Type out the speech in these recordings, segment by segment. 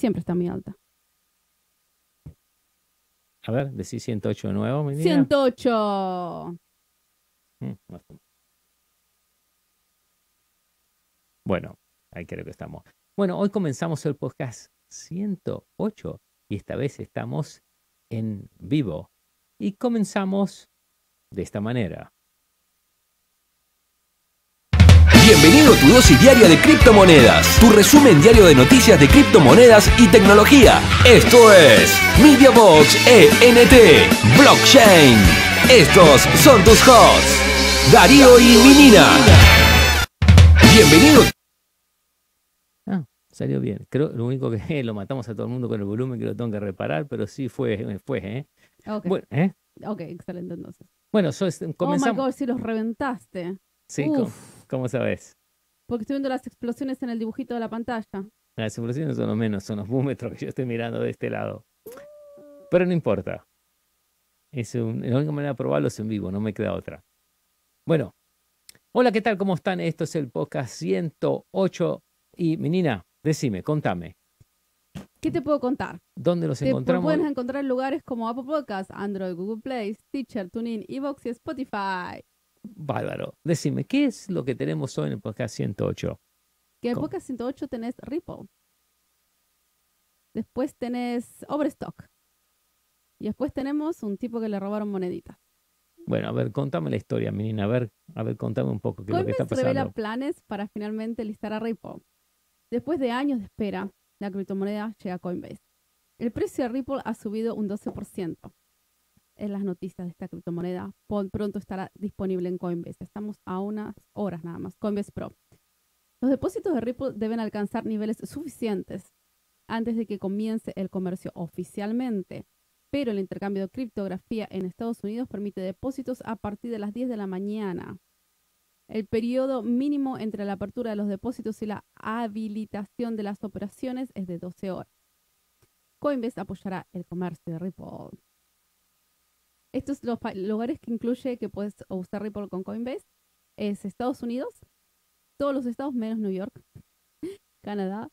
Siempre está muy alta. A ver, decís 108 de nuevo, mi niña. 108. Mm. Bueno, ahí creo que estamos. Bueno, hoy comenzamos el podcast 108 y esta vez estamos en vivo. Y comenzamos de esta manera. Bienvenido a tu dosis diaria de criptomonedas, tu resumen diario de noticias de criptomonedas y tecnología. Esto es MediaBox ENT Blockchain. Estos son tus hosts, Darío y Minina. Bienvenido. Ah, salió bien. Creo lo único que lo matamos a todo el mundo con el volumen que lo tengo que reparar, pero sí fue, fue, ¿eh? Ok, Bueno, ¿eh? ok, excelente entonces. Bueno, so, es- Oh my comenzamos. god, si los reventaste. sí, Uf. ¿Cómo sabes? Porque estoy viendo las explosiones en el dibujito de la pantalla. Las explosiones son lo menos, son los búmetros que yo estoy mirando de este lado. Pero no importa. Es un- la única manera de probarlo es en vivo, no me queda otra. Bueno, hola, ¿qué tal? ¿Cómo están? Esto es el podcast 108. Y, menina, decime, contame, ¿Qué te puedo contar? ¿dónde los Te encontramos? puedes encontrar en lugares como Apple Podcasts, Android, Google Play, Stitcher, TuneIn, Evox y Spotify. Bárbaro. Decime, ¿qué es lo que tenemos hoy en el podcast 108? Que en el podcast 108 tenés Ripple. Después tenés Overstock. Y después tenemos un tipo que le robaron moneditas. Bueno, a ver, contame la historia, menina. A ver, a ver, contame un poco qué es lo que está Coinbase revela pasando. planes para finalmente listar a Ripple. Después de años de espera, la criptomoneda llega a Coinbase. El precio de Ripple ha subido un 12%. En las noticias de esta criptomoneda, pronto estará disponible en Coinbase. Estamos a unas horas nada más. Coinbase Pro. Los depósitos de Ripple deben alcanzar niveles suficientes antes de que comience el comercio oficialmente. Pero el intercambio de criptografía en Estados Unidos permite depósitos a partir de las 10 de la mañana. El periodo mínimo entre la apertura de los depósitos y la habilitación de las operaciones es de 12 horas. Coinbase apoyará el comercio de Ripple. Estos los lugares que incluye que puedes usar Ripple con Coinbase es Estados Unidos, todos los estados menos New York, Canadá,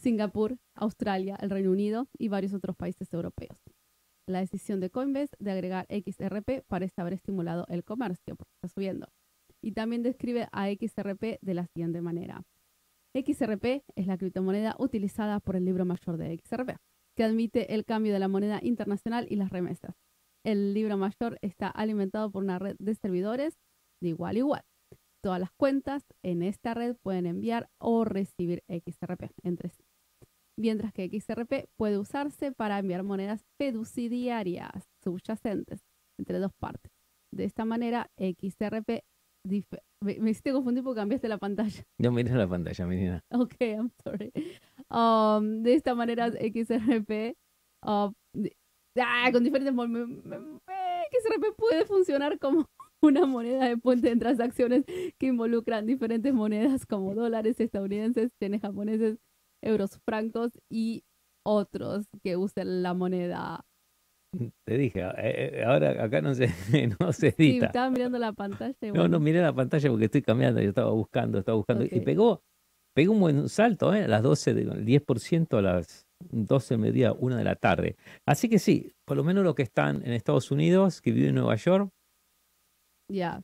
Singapur, Australia, el Reino Unido y varios otros países europeos. La decisión de Coinbase de agregar XRP parece haber estimulado el comercio porque está subiendo y también describe a XRP de la siguiente manera. XRP es la criptomoneda utilizada por el libro mayor de XRP, que admite el cambio de la moneda internacional y las remesas. El libro mayor está alimentado por una red de servidores de igual a igual. Todas las cuentas en esta red pueden enviar o recibir XRP entre sí, mientras que XRP puede usarse para enviar monedas fiduciarias subyacentes entre dos partes. De esta manera, XRP me, me hiciste confundir porque cambiaste la pantalla. No mires la pantalla, menina. Ok, I'm sorry. Um, de esta manera, XRP, uh, de- ah, con diferentes me- me- XRP puede funcionar como una moneda de puente en transacciones que involucran diferentes monedas como dólares estadounidenses, yenes japoneses, euros francos y otros que usen la moneda. Te dije, eh, eh, ahora acá no se, no se Sí, edita. estaba mirando la pantalla. y No, bueno. no miré la pantalla porque estoy cambiando, yo estaba buscando, estaba buscando. Y pegó, pegó un buen salto, ¿eh? Las 12, de- el 10% a las 12 del mediodía, 1 de la tarde. Así que sí, por lo menos los que están en Estados Unidos, que viven en Nueva York, Ya,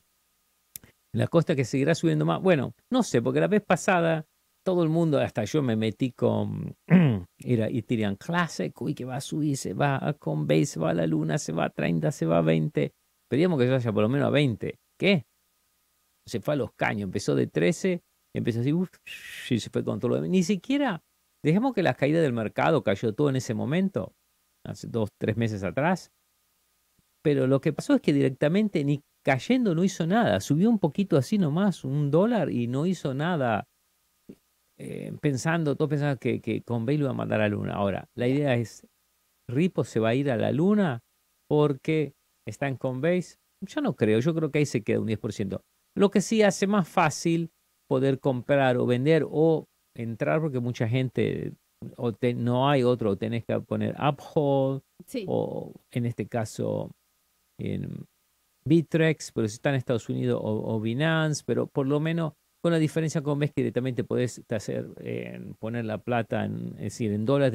la costa que seguirá subiendo más. Bueno, no sé, porque la vez pasada todo el mundo, hasta yo me metí con era Ethereum Classic, uy, que va a subir, se va a Coinbase, se va a la luna, se va a 30, se va a 20. Pedíamos que se vaya por lo menos a 20. ¿Qué? Se fue a los caños, empezó de 13, empezó así, uf, y se fue con todo lo demás. Ni siquiera, dejemos que la caída del mercado cayó todo en ese momento, hace dos, tres meses atrás. Pero lo que pasó es que directamente ni cayendo no hizo nada. Subió un poquito así nomás, un dólar, y no hizo nada. eh, pensando, todos pensaban que, que Convey lo iba a mandar a la luna. Ahora, la idea es, ¿Ripo se va a ir a la luna porque está en Coinbase? Yo no creo, yo creo que ahí se queda un 10%. Lo que sí hace más fácil poder comprar o vender o entrar porque mucha gente o te- no hay otro, o tenés que poner Uphold sí. o en este caso en Bitrex, pero si está en Estados Unidos o, o Binance, pero por lo menos con la diferencia con ves que directamente podés hacer, eh, poner la plata en, es decir, en dólares